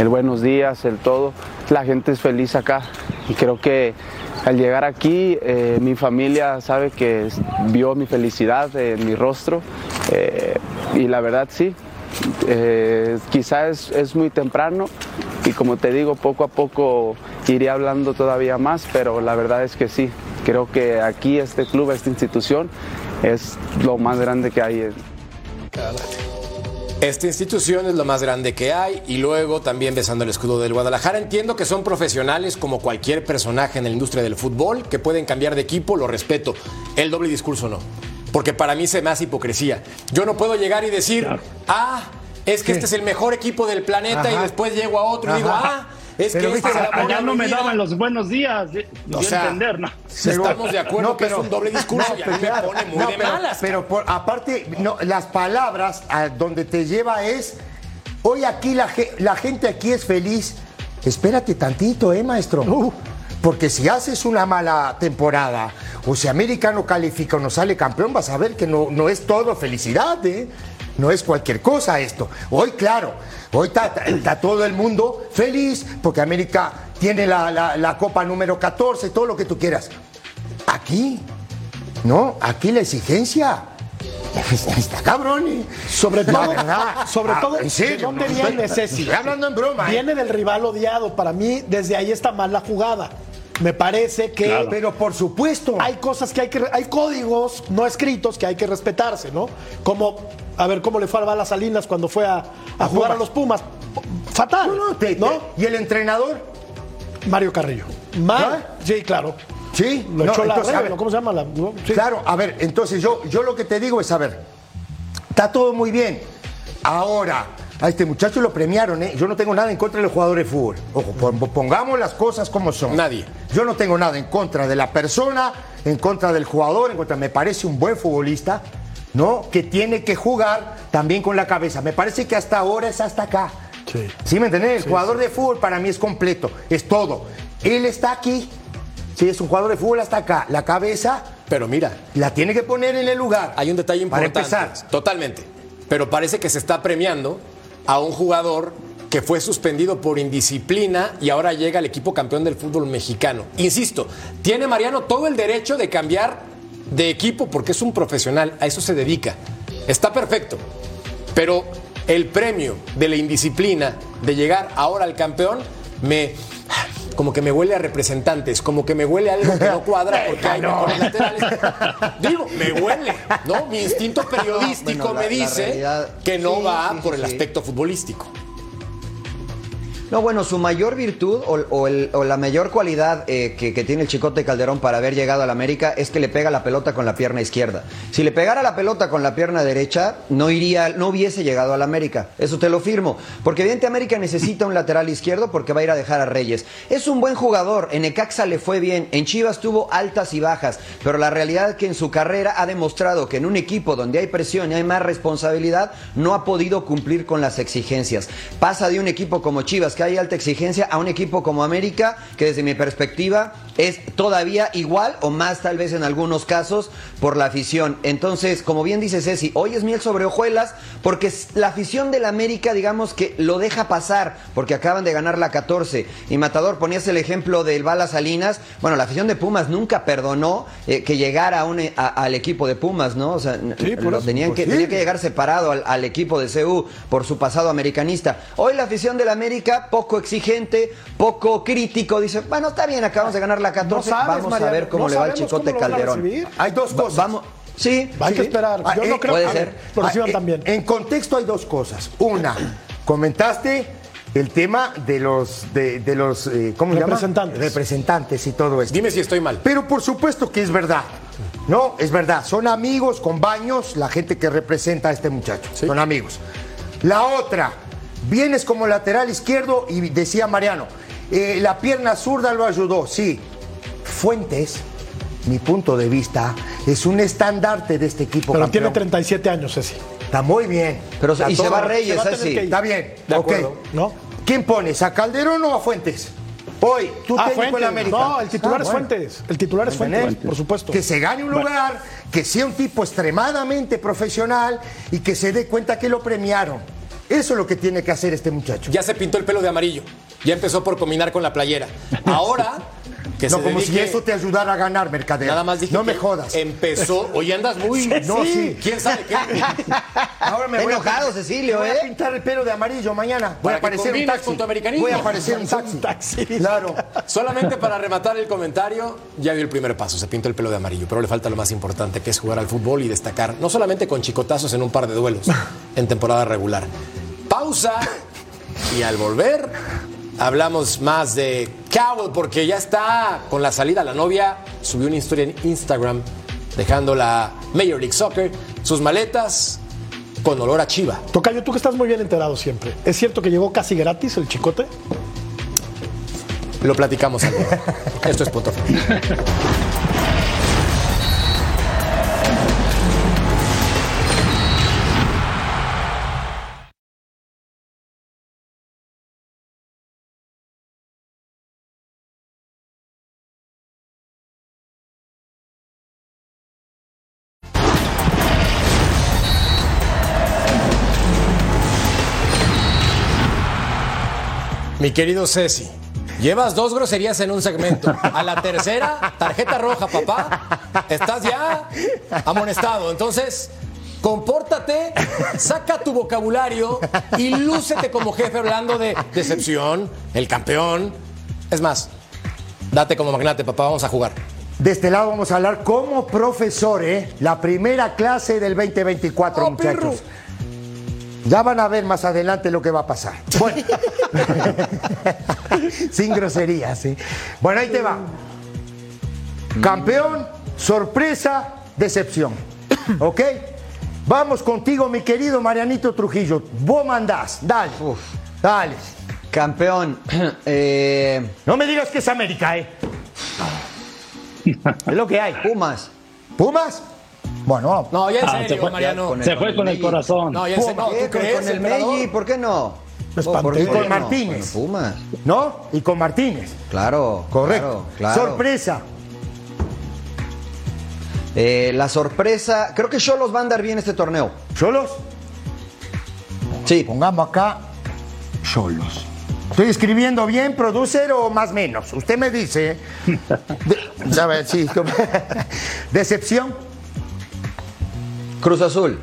el buenos días, el todo. La gente es feliz acá y creo que al llegar aquí eh, mi familia sabe que vio mi felicidad en mi rostro eh, y la verdad sí, eh, quizás es, muy temprano y como te digo, poco a poco iré hablando todavía más, pero la verdad es que sí, creo que aquí este club, esta institución es lo más grande que hay. Esta institución es lo más grande que hay y luego también besando el escudo del Guadalajara. Entiendo que son profesionales como cualquier personaje en la industria del fútbol que pueden cambiar de equipo, lo respeto. El doble discurso no. Porque para mí se me hace hipocresía. Yo no puedo llegar y decir, ah, es que este es el mejor equipo del planeta y después llego a otro y digo, ah, es Pero que viste, Allá no me daban los buenos días, dio O sea, entender, ¿no? Estamos de acuerdo No, que pero- es un doble discurso y a mí me claro. pone muy No, de pero, malas. Pero por- aparte, no, las palabras a donde te lleva es, hoy aquí la gente aquí es feliz. Espérate tantito, ¿eh, maestro? Uh. Porque si haces una mala temporada o si América no califica o no sale campeón, vas a ver que no, no es todo felicidad, ¿eh? No es cualquier cosa esto. Hoy, claro, hoy está, todo el mundo feliz porque América tiene la, la- la copa número 14, todo lo que tú quieras. Aquí, no, aquí la exigencia está cabrón. ¿eh? Sobre todo, verdad. sobre Ah, todo, ¿en ¿de dónde No, viene estoy- Ceci? estoy hablando en broma, ¿eh? Viene del rival odiado. Para mí, desde ahí está mal la jugada. Me parece que Pero por supuesto. hay cosas que hay que, hay códigos no escritos que hay que respetarse, ¿no? Como, a ver cómo le fue a Bala Salinas cuando fue a, a jugar Pumas. a los Pumas. Fatal, No, no, te- ¿no? te- ¿Y el entrenador? Mario Carrillo. Mal. ¿Ah? Sí, claro. Sí, Lo no, echó la entonces, a regla, ver, ¿cómo se llama? La, no, sí. Claro, a ver, entonces yo, yo lo que te digo es, a ver, está todo muy bien. Ahora, a este muchacho lo premiaron, ¿eh? Yo no tengo nada en contra del jugador de fútbol. Ojo, pon- pongamos las cosas como son. Nadie. Yo no tengo nada en contra de la persona, en contra del jugador, en contra. Me parece un buen futbolista, ¿no? Que tiene que jugar también con la cabeza. Me parece que hasta ahora es hasta acá. Sí. ¿Sí me entendés? El jugador de fútbol para mí es completo, es todo. Él está aquí. Sí, es un jugador de fútbol hasta acá. La cabeza Pero mira, la tiene que poner en el lugar. hay un detalle Para importante. empezar. Totalmente. Pero parece que se está premiando a un jugador que fue suspendido por indisciplina y ahora llega al equipo campeón del fútbol mexicano. Insisto, tiene Mariano todo el derecho de cambiar de equipo porque es un profesional, a eso se dedica. Está perfecto. Pero el premio de la indisciplina de llegar ahora al campeón me como que me huele a representantes, como que me huele a algo que no cuadra porque hay mejores laterales. Digo, me huele, ¿no? Mi instinto periodístico Bueno, la- me dice realidad- que no sí, va sí, sí, por el aspecto futbolístico. No, bueno, su mayor virtud o, el- o la mayor cualidad eh, que, tiene el Chicote Calderón para haber llegado al América es que le pega la pelota con la pierna izquierda. Si le pegara la pelota con la pierna derecha, no iría, no hubiese llegado al América. Eso te lo firmo. Porque evidentemente América necesita un lateral izquierdo porque va a ir a dejar a Reyes. Es un buen jugador. En Ecaxa le fue bien. En Chivas tuvo altas y bajas. Pero la realidad es que en su carrera ha demostrado que en un equipo donde hay presión y hay más responsabilidad, no ha podido cumplir con las exigencias. Pasa de un equipo como Chivas, que hay alta exigencia, a un equipo como América, que desde mi perspectiva es todavía igual o más tal vez en algunos casos por la afición. Entonces, como bien dice Ceci, hoy es miel sobre hojuelas porque la afición del América, digamos que lo deja pasar porque acaban de ganar la 14. Y Matador, ponías el ejemplo del Bala Salinas. Bueno, la afición de Pumas nunca perdonó eh, que llegara a un, a- al equipo de Pumas, ¿no? O sea, n- Sí, por lo eso, tenían que, pues sí. tenía que llegar separado al, al equipo de CU por su pasado americanista. Hoy la afición del América, poco exigente, poco crítico, dice, bueno, está bien, acabamos de ganar la 14, No sabes, vamos a ver cómo no le va sabemos Chicote Calderón. Hay dos Va- cosas. Vamos, sí, Hay que esperar. Ah, Yo eh, no creo puede ver, ser. Ah, eh, también. En contexto hay dos cosas. Una, comentaste el tema de los, de, de los eh, ¿cómo se llama? Representantes. Representantes y todo esto. Dime si estoy mal. Pero por supuesto que es verdad. No, es verdad. Son amigos con baños la gente que representa a este muchacho. Son amigos. La otra, vienes como lateral izquierdo y decía Mariano, eh, la pierna zurda lo ayudó. Sí. Fuentes, mi punto de vista, es un estandarte de este equipo. Pero campeón. tiene 37 años, Ceci. Está muy bien. Pero y se va Reyes, se va Ceci. Está bien. De ¿no? ¿Quién pones? ¿A Calderón o a Fuentes? Hoy, tú Ah, técnico en. América. No, el titular Ah, es bueno. Fuentes. El titular es. Fuentes, por supuesto. Que se gane un lugar, que sea un tipo extremadamente profesional y que se dé cuenta que lo premiaron. Eso es lo que tiene que hacer este muchacho. Ya se pintó el pelo de amarillo. Ya empezó por combinar con la playera. Ahora que no se como si eso te ayudara a ganar, Mercader. Nada más dije No me jodas. Empezó. Hoy andas muy. No, sí. ¿Quién sabe qué? Ahora me voy a enojado, pintar- Cecilio, voy ¿eh? a pintar el pelo de amarillo mañana. Voy Para a aparecer un taxi. Voy a aparecer un taxi. Un taxi. Claro. Solamente para rematar el comentario, ya dio el primer paso, se pintó el pelo de amarillo, pero le falta lo más importante, que es jugar al fútbol y destacar, no solamente con chicotazos en un par de duelos, en temporada regular. Pausa y al volver hablamos más de Cowell, porque ya está con la salida. La novia subió una historia en Instagram dejando la Major League Soccer, sus maletas con olor a chiva. Tocayo, tú que estás muy bien enterado siempre. ¿Es cierto que llegó casi gratis el chicote? Lo platicamos. Esto es punto Mi querido Ceci, llevas dos groserías en un segmento. A la tercera, tarjeta roja, papá. Estás ya amonestado. Entonces, compórtate, saca tu vocabulario y lúcete como jefe hablando de decepción, el campeón. Es más, date como magnate, papá. Vamos a jugar. De este lado vamos a hablar como profesor, ¿eh? La primera clase del 2024, Oh, muchachos. perro. Ya van a ver más adelante lo que va a pasar. Bueno. Sin groserías, ¿sí? Bueno, ahí te va. Campeón, sorpresa, decepción. ¿Ok? Vamos contigo, mi querido Marianito Trujillo. Vos mandás. Dale. Dale. Campeón. eh, No me digas que es América, ¿eh? es lo que hay. Pumas. ¿Pumas? Bueno. No, ya en Ah, se fue, Mariano. con se fue con el corazón. No, ya en serio. ¿Por No, qué? ¿tú crees, con el? Meji, ¿por qué no? Me ¿Por- por espanté. qué Con no? Martínez. Con Pumas. ¿No? Y con Martínez. Claro. Correcto. claro, claro. Sorpresa. Eh, la sorpresa. Creo que Cholos va a andar bien este torneo. ¿Solos? Sí. Pongamos acá solos. ¿Estoy escribiendo bien, producer o más menos? Usted me dice. De- ya ve, sí. Decepción. Cruz Azul.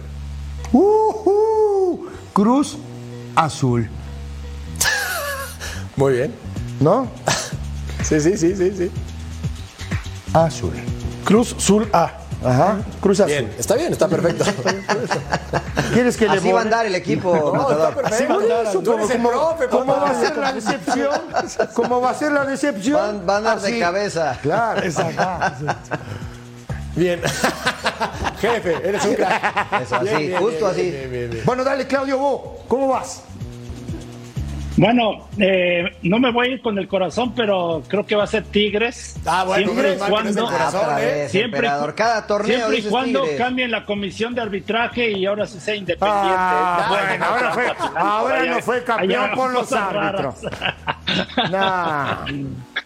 Ujú. Cruz Azul. Muy bien. ¿No? Sí, sí, sí, sí, sí. Azul. Cruz Sul A. Ajá. Cruz Azul. Bien, está bien, está perfecto. ¿Quieres que le Así va a andar el equipo, No, está perfecto. Por eso, Tú eres el ¿cómo, profe, cómo papá. va a ser la decepción? ¿Cómo va a ser la decepción? Van, van a andar de cabeza. Claro. Bien. Jefe, eres un crack. Eso, así, Bien, bien, justo bien, así. Bueno, dale, Claudio, vos. ¿Cómo vas? Bueno, eh, no me voy a ir con el corazón, pero creo que va a ser Tigres. Ah, bueno, siempre y cuando, corazón, ¿eh? vez, Siempre. Cada torneo siempre y cuando Tigres. cambien la comisión de arbitraje y ahora sí sea independiente. Ah, No, bueno, no, ahora no, fue- ahora allá- no fue campeón por los árbitros. Nah,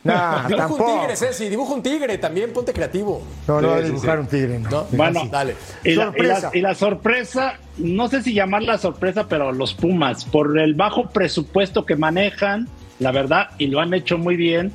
nah, Dibuja un tampoco. tigre, Ceci, dibuja un tigre, también ponte creativo. No, no, Sí, dibujar sí. un tigre, no. No, Bueno, dale. Y la, y, Sorpresa. la, y la sorpresa, no sé si llamarla sorpresa, pero los Pumas, por el bajo presupuesto que manejan, la verdad, y lo han hecho muy bien,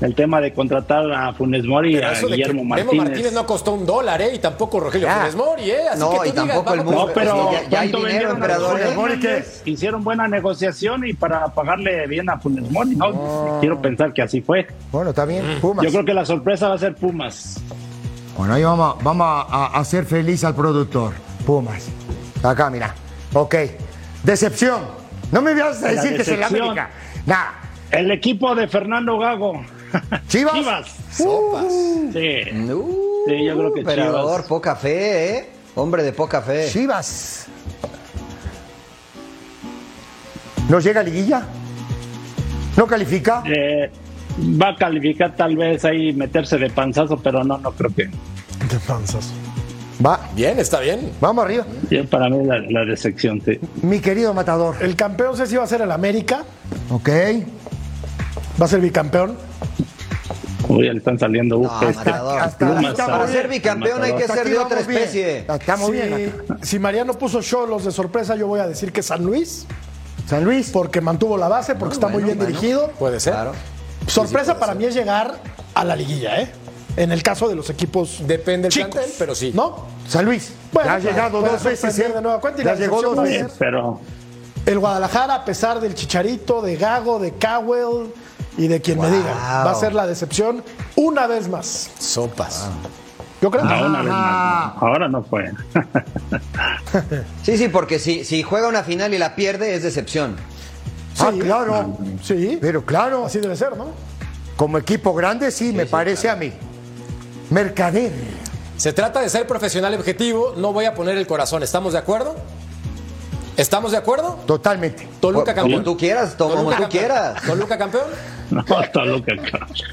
el tema de contratar a Funes Mori y a Guillermo Memo Martínez. Martínez no costó un dólar, ¿eh? Y tampoco Rogelio Ya. Funes Mori, ¿eh? Así No, que tú y digas, tampoco el Muro. No, pero ya- ya hay ¿cuánto dinero, vendieron a emperador, Funes ¿eh? Mori que Hernández? Hicieron buena negociación y para pagarle bien a Funes Mori, ¿no? Quiero pensar que así fue. Bueno, está bien. Pumas. Yo creo que la sorpresa va a ser Pumas. Bueno, ahí vamos, vamos a, a hacer feliz al productor. Pumas. Acá, mira. Ok. Decepción. No me vas a decir que es el. América. Nada. El equipo de Fernando Gago. ¿Chivas? Chivas. Sopas. Sí. Uh, Sí, yo creo que emperador, Chivas. poca fe, ¿eh? Hombre de poca fe. Chivas. ¿No llega a liguilla? ¿No califica? Eh, va a calificar tal vez ahí meterse de panzazo, pero no, no creo que. De panzas. Va. Bien, está bien. Vamos arriba. Yo, para mí la, la decepción, sí. Mi querido matador. El campeón sé si va a ser el América. Ok. Va a ser bicampeón. Uy, ya le están saliendo No, este, matador. hasta- plumas hasta- a- Para bien. ser bicampeón hay que Hasta ser de otra bien. especie. Estamos si, bien. acá. si Mariano puso Cholos de sorpresa, yo voy a decir que San Luis, San Luis. porque mantuvo la base, porque está muy bien bueno. dirigido. Puede ser. Claro. Sorpresa para mí es llegar a la liguilla, ¿eh? En el caso de los equipos Depende del chicos, plantel, pero sí. ¿No? San Luis. Bueno, ya ha puede- llegado dos veces. ¿eh? de nueva cuenta y Ya la llegó dos veces. pero El Guadalajara, a pesar del Chicharito, de Gago, de Cowell y de quien me diga, va a ser la decepción una vez más. Sopas. Yo creo. no, una vez Ah. más. no. Ahora no fue. Sí, sí, porque si, si juega una final y la pierde es decepción. Ah, claro. Sí, Pero claro, así debe ser, ¿no? como equipo grande, sí, me parece a mí. Mercader. Se trata de ser profesional y objetivo, no voy a poner el corazón. ¿Estamos de acuerdo? ¿Estamos de acuerdo? Totalmente. Toluca Como campeón. tú quieras, como tú campeón. quieras. Toluca campeón. No, Toluca.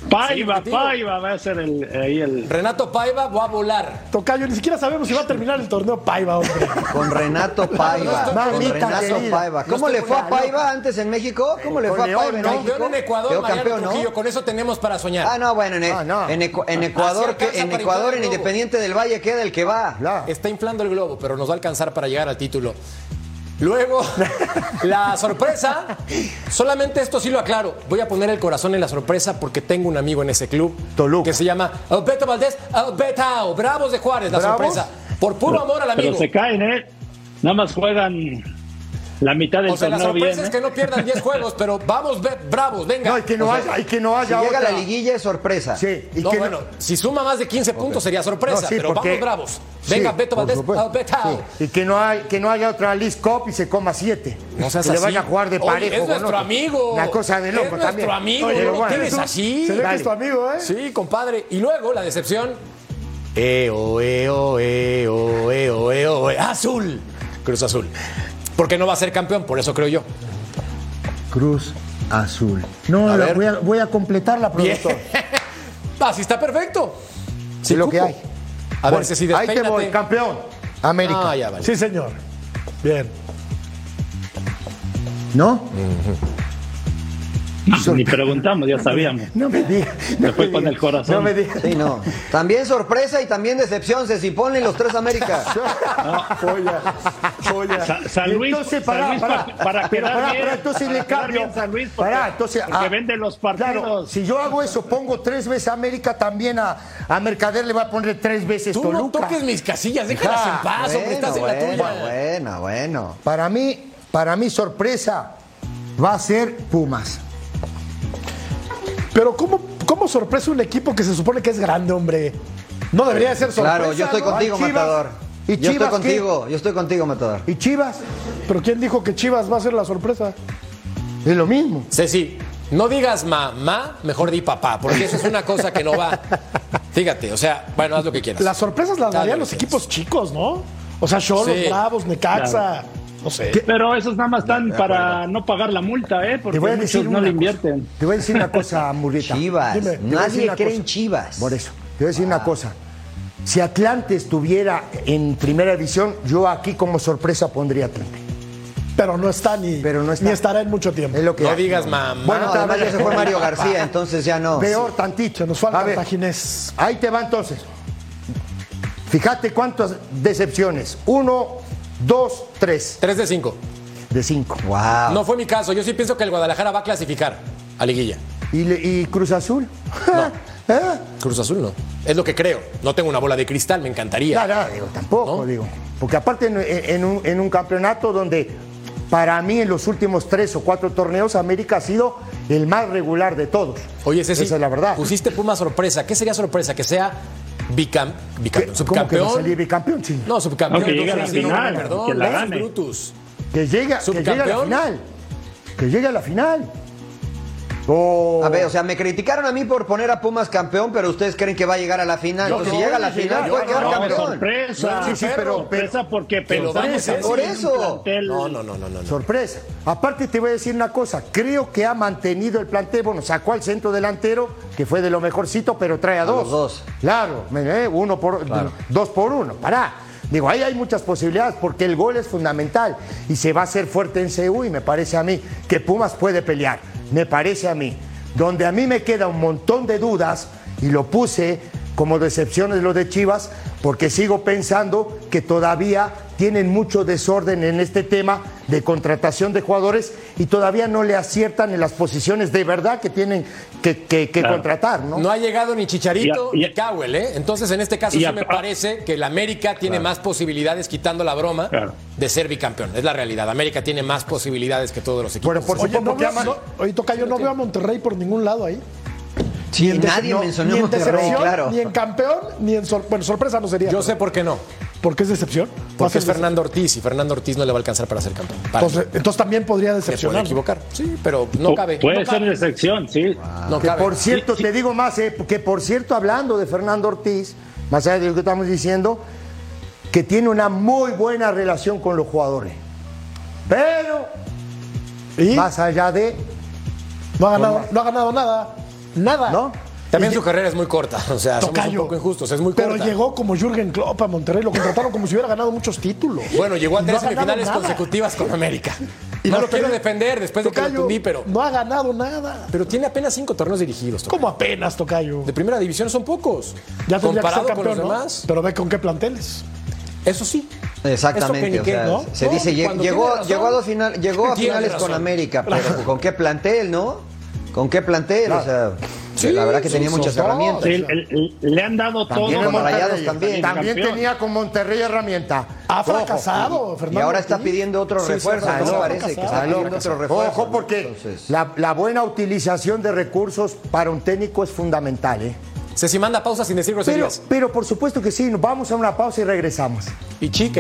Paiva, objetivo. Paiva va a ser el, ahí el. Renato Paiva va a volar. Tocayo, ni siquiera sabemos si va a terminar el torneo Paiva, hombre. Con Renato Paiva. Con Renato. Paiva. ¿Cómo le fue a Paiva antes en México? ¿Cómo le fue a León, Paiva en. Campeón en Ecuador, campeón, Trujillo. ¿no? Con eso tenemos para soñar. Ah, no, bueno, en, Ah, no. en Ecu- en Ecuador, en Ecuador, en. Independiente del Valle queda el que va. Está inflando el globo, pero nos va a alcanzar para llegar al título. Luego, la sorpresa, solamente esto sí lo aclaro. Voy a poner el corazón en la sorpresa porque tengo un amigo en ese club Toluca. que se llama Alberto Valdés Albetao, Bravos de Juárez, la ¿Bravos? sorpresa. Por puro amor al Pero amigo. se caen, ¿eh? Nada más juegan La mitad del O sea, la torneo sorpresa viene. es que no pierdan 10 juegos, pero vamos, ve- bravos, venga. No, y que no O sea, haya, y que no Si haya llega otra. la liguilla es sorpresa. Sí, y no, que bueno, si suma más de 15 puntos sería sorpresa, No, sí, pero porque- vamos bravos. Sí, Venga, Beto Valdés, Beto. Sí, Y que no, hay, que no haya otra League Cup y se coma siete. No seas que le vaya a jugar de Oye, parejo. es nuestro amigo. Una cosa de Es loco nuestro también. amigo, Pero no lo bueno, tienes así. Se ve que es tu amigo, ¿eh? Sí, compadre. Y luego la decepción. Eo, eo, eo, eo, eo, eo. Azul. Cruz Azul. Porque no va a ser campeón, por eso creo yo. Cruz Azul. No, A la- ver. voy, a, voy a completar la Bien. productora. Así está perfecto. Sí, lo que hay. A Bueno, ver, Ceci, Ahí te voy, campeón. América. Ah, ya vale. Sí, señor. Bien. ¿No? Ni preguntamos, ya sabíamos. No me digas. Se fue con el corazón. No me digas. Sí, no. También sorpresa y también decepción. Se si ponen los tres América. Joya. Joya. Sa- San Luis, Entonces, San pará, Luis para Pero quedar pará, bien, entonces para le cambio. bien San Luis, porque- Pará, entonces, porque ah, vende los Claro, partidos. si yo hago eso, pongo tres veces América, también a, a Mercader le va a poner tres veces Tú no Toluca. toques mis casillas, déjalas Hija, en paz, hombre, estás en la bueno, tuya. bueno, bueno. Para mí, para mí sorpresa va a ser Pumas. Pero ¿cómo, ¿cómo sorpresa un equipo que se supone que es grande, hombre? No debería de ser sorpresa. Claro, yo estoy ¿no? contigo, Chivas. Matador. ¿Y yo Chivas estoy qué? contigo, yo estoy contigo, Matador. ¿Y Chivas? Pero ¿quién dijo que Chivas va a ser la sorpresa? Es lo mismo. Ceci, no digas mamá, mejor di papá, porque eso es una cosa que no va. Fíjate, o sea, bueno, haz lo que quieras. Las sorpresas las darían lo los equipos chicos, ¿no? O sea, Cholos, Sí. Bravos, Necaxa. No sé. Pero esos nada más están para no pagar la multa, ¿eh? Porque Te voy a muchos decir no le cosa. invierten. Te voy a decir una cosa, Murrieta. Chivas. Dime, Nadie cree cosa. en Chivas. Por eso, te voy a decir una cosa. Si Atlante estuviera en primera división, yo aquí como sorpresa pondría Atlante. Pero no está ni, Pero no está. ni estará en mucho tiempo. Es lo que No hay. digas mamá. Bueno, además ya se fue Mario García, entonces ya no. Peor tantito. Nos falta A ver, Ginés. Ahí te va entonces. Fíjate cuántas decepciones. Uno, dos, tres. 3 de 5. De cinco. Wow. No fue mi caso. Yo sí pienso que el Guadalajara va a clasificar a liguilla. ¿Y, Cruz Azul? ¿Eh? Cruz Azul no. Es lo que creo. No tengo una bola de cristal, me encantaría. Ya, ya, digo, tampoco, ¿No? digo. Porque aparte en, en- en un, en un campeonato donde para mí en los últimos tres o cuatro torneos América ha sido el más regular de todos. Oye, Ceci, Esa es la verdad. pusiste Puma sorpresa. ¿Qué sería sorpresa? Que sea bicam, bicampeón, ¿Cómo que subcampeón. bicampeón? Sí. No, subcampeón. No, que llegue a la no, final, perdón, que la gane. Brutus. Que llegue, que llegue a la ¿Subcampeón? final. Que llegue a la final. O- A ver, o sea, me criticaron a mí por poner a Pumas campeón, pero ustedes creen que va a llegar a la final. Yo Entonces, no, si llega a la final, no, puede no, quedar no, campeón. sorpresa. Sí, sí, pero- sorpresa porque pensamos. Por eso. plantel- No, no, no, no, no. no. Sorpresa. Aparte te voy a decir una cosa, creo que ha mantenido el plantel, bueno, sacó al centro delantero, que fue de lo mejorcito, pero trae a, dos. los dos. Claro, me- eh, uno por dos por uno, pará. Digo, ahí hay muchas posibilidades porque el gol es fundamental y se va a hacer fuerte en CU y me parece a mí que Pumas puede pelear, me parece a mí. Donde a mí me queda un montón de dudas y lo puse como decepciones lo de Chivas, porque sigo pensando que todavía tienen mucho desorden en este tema de contratación de jugadores y todavía no le aciertan en las posiciones de verdad que tienen que, que- que Claro. contratar, ¿no? No ha llegado ni Chicharito Y a- y a- ni Cowell, ¿eh? Entonces, en este caso, sí a- me parece que el América tiene más posibilidades, quitando la broma, Claro. de ser bicampeón. Es la realidad. América tiene más posibilidades que todos los equipos. Bueno, por Oye, supuesto, no veo, oye, Tocayo, no veo a Monterrey por ningún lado ahí. Sí, dece- nadie no, mencionó ni en Monterrey, decepción, claro. ni en campeón, ni en sor- bueno, sorpresa no sería. Yo sé por qué no. ¿Por qué es decepción? Porque es Fernando Ortiz y Fernando Ortiz no le va a alcanzar para ser campeón. Para Entonces, entonces también podría Me puede decepcionar. equivocar. Sí, pero no cabe. Puede no ser cabe. decepción, sí. No Que cabe. por cierto, te digo más, eh, que por cierto, hablando de Fernando Ortiz, más allá de lo que estamos diciendo, que tiene una muy buena relación con los jugadores. Pero, ¿Y? más allá de, No ha ganado, no ha ganado nada. Nada. ¿no? También su carrera es muy corta. O sea, somos un Tocayo. poco injustos. Es muy Pero corta. llegó como Jürgen Klopp a Monterrey, lo contrataron como si hubiera ganado muchos títulos. Bueno, llegó a tres no semifinales consecutivas con América. Y no lo quiero defender después de que lo Tocayo, tundí, pero, No ha ganado nada. pero tiene apenas cinco torneos dirigidos. Tocayo. Como apenas, Tocayo. De primera división son pocos. Ya tendría que ser Comparado con campeón, los ¿no? demás. Pero ve con qué planteles. Eso sí. Exactamente, Eso o sea, ¿no? se dice, llegó, razón. llegó a dos final, llegó a finales razón. con América, pero ¿con qué plantel, no? ¿Con qué plantel? O sea, Sí, la verdad que tenía muchas herramientas. Sí, el- le han dado todo. También. Rayados tenía con Monterrey herramienta. Ha Ojo. fracasado, Y Fernando. ahora está pidiendo otro Sí, refuerzo, Parece que está pidiendo otro refuerzo. Ojo, porque Entonces- la, la buena utilización de recursos para un técnico es fundamental, ¿eh? Ceci manda pausa sin decir Pero, groserías. pero por supuesto que sí, nos vamos a una pausa y regresamos. Y chi,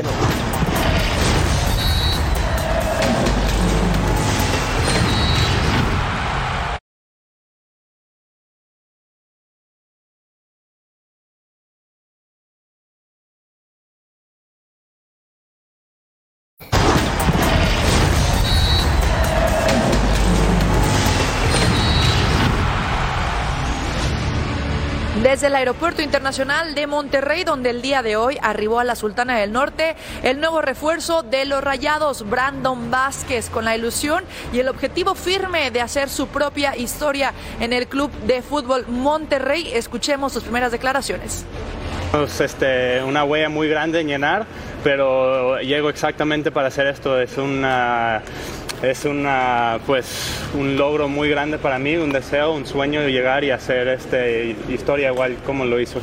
Desde el Aeropuerto Internacional de Monterrey, donde el día de hoy arribó a la Sultana del Norte el nuevo refuerzo de los Rayados, Brandon Vázquez, con la ilusión y el objetivo firme de hacer su propia historia en el Club de Fútbol Monterrey. Escuchemos sus primeras declaraciones. Es este, una huella muy grande en llenar, pero llego exactamente para hacer esto. Es una, es una, pues, un logro muy grande para mí, un deseo, un sueño de llegar y hacer este, historia igual como lo hizo.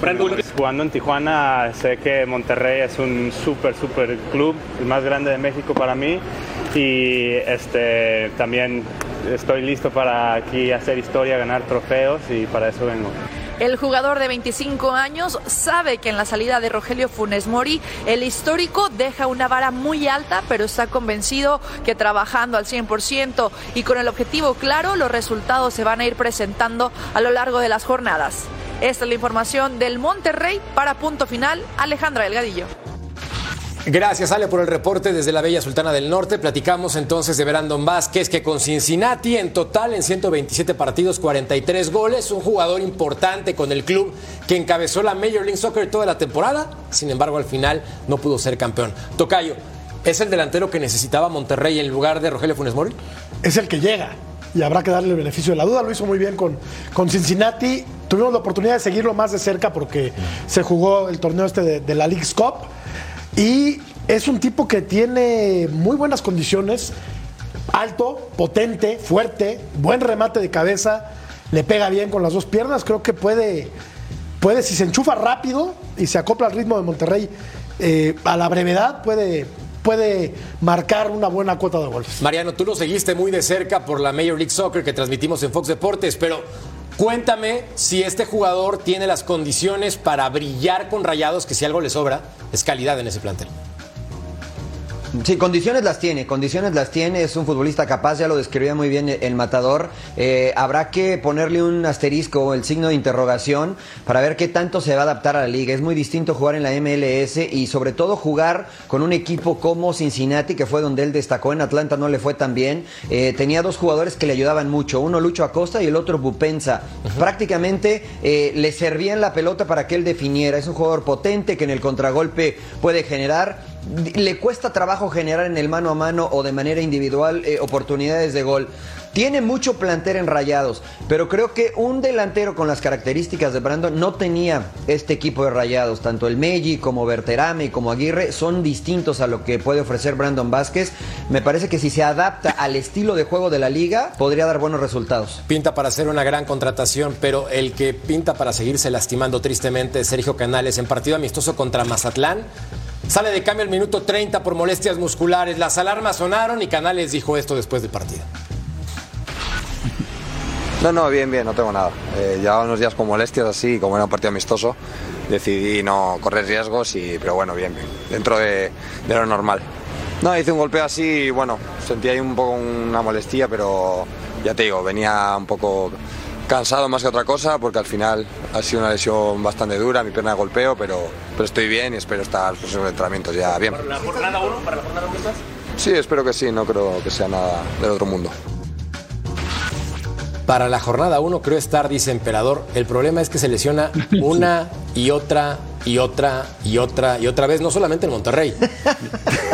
Jugando en Tijuana, sé que Monterrey es un súper, súper club, el más grande de México para mí. Y este, también estoy listo para aquí hacer historia, ganar trofeos y para eso vengo. El jugador de 25 años sabe que en la salida de Rogelio Funes Mori, el histórico deja una vara muy alta, pero está convencido que trabajando al 100% y con el objetivo claro, los resultados se van a ir presentando a lo largo de las jornadas. Esta es la información del Monterrey para punto final, Alejandra Delgadillo. Gracias, Ale, por el reporte desde la Bella Sultana del Norte. Platicamos entonces de Brandon Vázquez, que con Cincinnati en total en 127 partidos, 43 goles, un jugador importante con el club que encabezó la Major League Soccer toda la temporada. Sin embargo, al final no pudo ser campeón. Tocayo, ¿es el delantero que necesitaba Monterrey en lugar de Rogelio Funes Mori? es el que llega. Y habrá que darle el beneficio de la duda. Lo hizo muy bien con, con Cincinnati. Tuvimos la oportunidad de seguirlo más de cerca porque se jugó el torneo este de, de la League's Cup. Y es un tipo que tiene muy buenas condiciones. Alto, potente, fuerte, buen remate de cabeza. Le pega bien con las dos piernas. Creo que puede, puede si se enchufa rápido y se acopla al ritmo de Monterrey eh, a la brevedad, puede, puede marcar una buena cuota de goles. Mariano, tú lo seguiste muy de cerca por la Major League Soccer que transmitimos en Fox Deportes, pero cuéntame si este jugador tiene las condiciones para brillar con rayados, que si algo le sobra, es calidad en ese plantel. Sí, condiciones las tiene, condiciones las tiene, es un futbolista capaz, ya lo describía muy bien el matador. Eh, habrá que ponerle un asterisco, el signo de interrogación, para ver qué tanto se va a adaptar a la liga. Es muy distinto jugar en la MLS y sobre todo jugar con un equipo como Cincinnati, que fue donde él destacó, en Atlanta no le fue tan bien. Eh, tenía dos jugadores que le ayudaban mucho, uno Lucho Acosta y el otro Bupensa. Prácticamente eh, le servían la pelota para que él definiera. Es un jugador potente que en el contragolpe puede generar le cuesta trabajo generar en el mano a mano o de manera individual eh, oportunidades de gol. Tiene mucho plantel en rayados, pero creo que un delantero con las características de Brandon no tenía este equipo de rayados. Tanto el Meji como Berterame como Aguirre son distintos a lo que puede ofrecer Brandon Vázquez. Me parece que si se adapta al estilo de juego de la liga, podría dar buenos resultados. Pinta para hacer una gran contratación, pero el que pinta para seguirse lastimando tristemente es Sergio Canales en partido amistoso contra Mazatlán. Sale de cambio al minuto 30 por molestias musculares. Las alarmas sonaron y Canales dijo esto después del partido. No, no, bien, bien, no tengo nada. Eh, llevaba unos días con molestias así, como era un partido amistoso, decidí no correr riesgos, y, pero bueno, bien, bien, dentro de, de lo normal. No, hice un golpeo así y bueno, sentí ahí un poco una molestia, pero ya te digo, venía un poco cansado más que otra cosa, porque al final ha sido una lesión bastante dura, mi pierna de golpeo, pero, pero estoy bien y espero estar los próximos entrenamientos ya bien. ¿Para la jornada 1? ¿Para la jornada 1 estás? Sí, espero que sí, no creo que sea nada del otro mundo. Para la jornada 1 creo estar, dice Emperador. El problema es que se lesiona una y otra y otra y otra y otra vez, no solamente en Monterrey.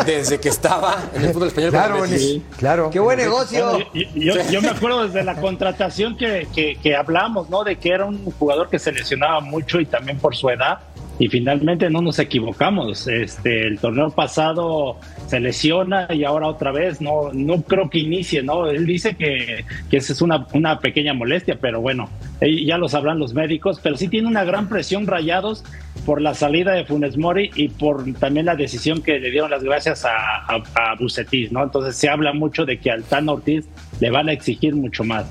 Desde que estaba en el fútbol español. con Claro, sí, claro. ¡Qué buen negocio! Yo, yo me acuerdo desde la contratación que, que, que hablamos, ¿no? De que era un jugador que se lesionaba mucho y también por su edad. Y finalmente no nos equivocamos. Este, el torneo pasado se lesiona y ahora otra vez no, no creo que inicie, ¿no? Él dice que, que esa es una, una pequeña molestia, pero bueno, ya lo sabrán los médicos, pero sí tiene una gran presión rayados por la salida de Funes Mori y por también la decisión que le dieron las gracias a, a, Bucetis, ¿no? Entonces se habla mucho de que al Tan Ortiz le van a exigir mucho más.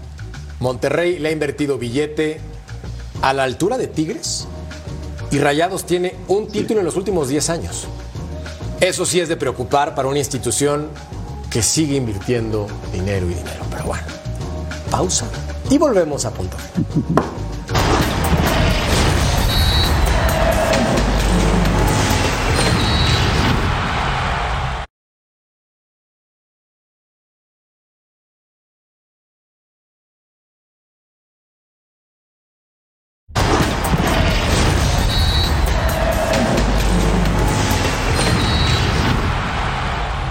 Monterrey le ha invertido billete a la altura de Tigres y Rayados tiene un título en los últimos 10 años. Eso sí es de preocupar para una institución que sigue invirtiendo dinero y dinero. Pero bueno, pausa y volvemos a punto.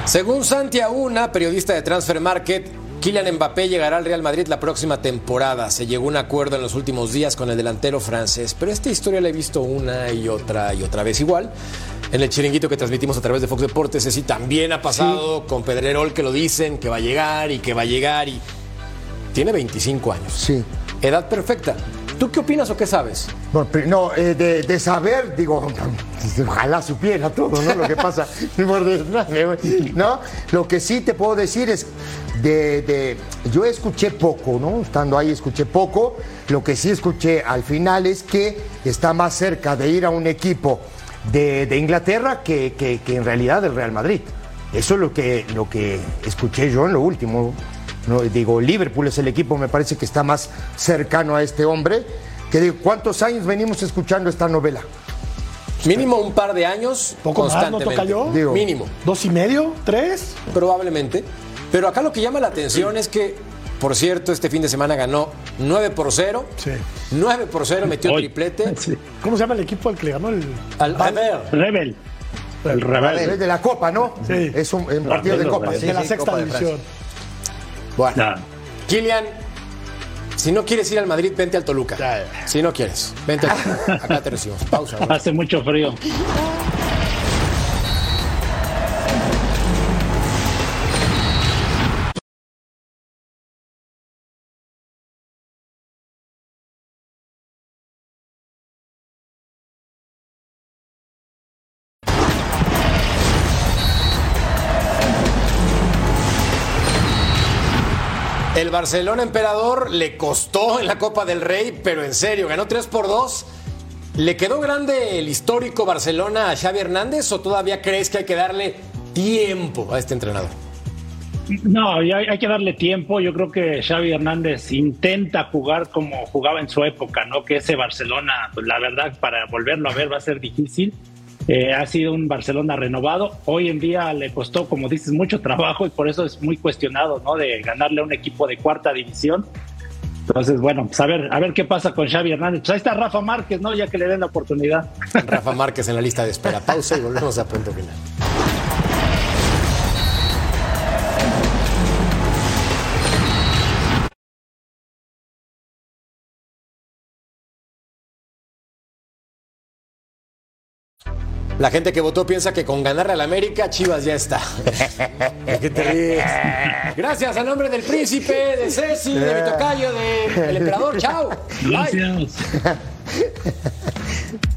Según Santi Auna, periodista de Transfer Market, Kylian Mbappé llegará al Real Madrid la próxima temporada. Se llegó a un acuerdo en los últimos días con el delantero francés, pero esta historia la he visto una y otra y otra vez igual. En el chiringuito que transmitimos a través de Fox Deportes, así también ha pasado con Pedrerol que lo dicen, que va a llegar y que va a llegar y tiene 25 años. Sí. Edad perfecta. ¿Tú qué opinas o qué sabes? No, eh, de, de saber, digo, ojalá supiera todo, ¿no? Lo que pasa, ¿no? Lo que sí te puedo decir es, de, de- yo escuché poco, ¿no? Estando ahí escuché poco. Lo que sí escuché al final es que está más cerca de ir a un equipo de, de Inglaterra que, que- que en realidad del Real Madrid. Eso es lo que, lo que escuché yo en lo último. No, digo, Liverpool es el equipo, me parece que está más cercano a este hombre. Que digo, ¿cuántos años venimos escuchando esta novela? Mínimo un par de años Poco más, ¿no constantemente. toca yo? Digo, Mínimo. ¿Dos y medio? ¿Tres? Probablemente. Pero acá lo que llama la atención es que, por cierto, este fin de semana ganó 9 por 0. Sí. 9 por 0, metió Hoy. triplete. Sí. ¿Cómo se llama el equipo al que le ganó el. Al Rever. Rebel. El rebel. De la Copa, ¿no? Sí. Es un, un partido de Rebel, Copa. Rebel. sí, de la sexta Copa de división. Bueno, Ya. Kylian, si no quieres ir al Madrid, vente al Toluca. Si no quieres, vente al Toluca. Acá te recibimos. Pausa. Hace mucho frío. El Barcelona Emperador le costó en la Copa del Rey, pero en serio, ganó 3 por 2. ¿Le quedó grande el histórico Barcelona a Xavi Hernández o todavía crees que hay que darle tiempo a este entrenador? No, hay que darle tiempo. Yo creo que Xavi Hernández intenta jugar como jugaba en su época, ¿no? Que ese Barcelona, pues la verdad, para volverlo a ver va a ser difícil. Eh, ha sido un Barcelona renovado. Hoy en día le costó, como dices, mucho trabajo y por eso es muy cuestionado, ¿no? De ganarle a un equipo de cuarta división. Entonces, bueno, pues a ver, a ver qué pasa con Xavi Hernández. Pues ahí está Rafa Márquez, ¿no? Ya que le den la oportunidad. Rafa Márquez en la lista de espera. Pausa y volvemos a punto final. La gente que votó piensa que con ganarle al América, Chivas ya está. ¿De qué te ríes? Gracias a nombre del príncipe, de Ceci, de mi tocayo, del emperador. Chao. Bye. Gracias.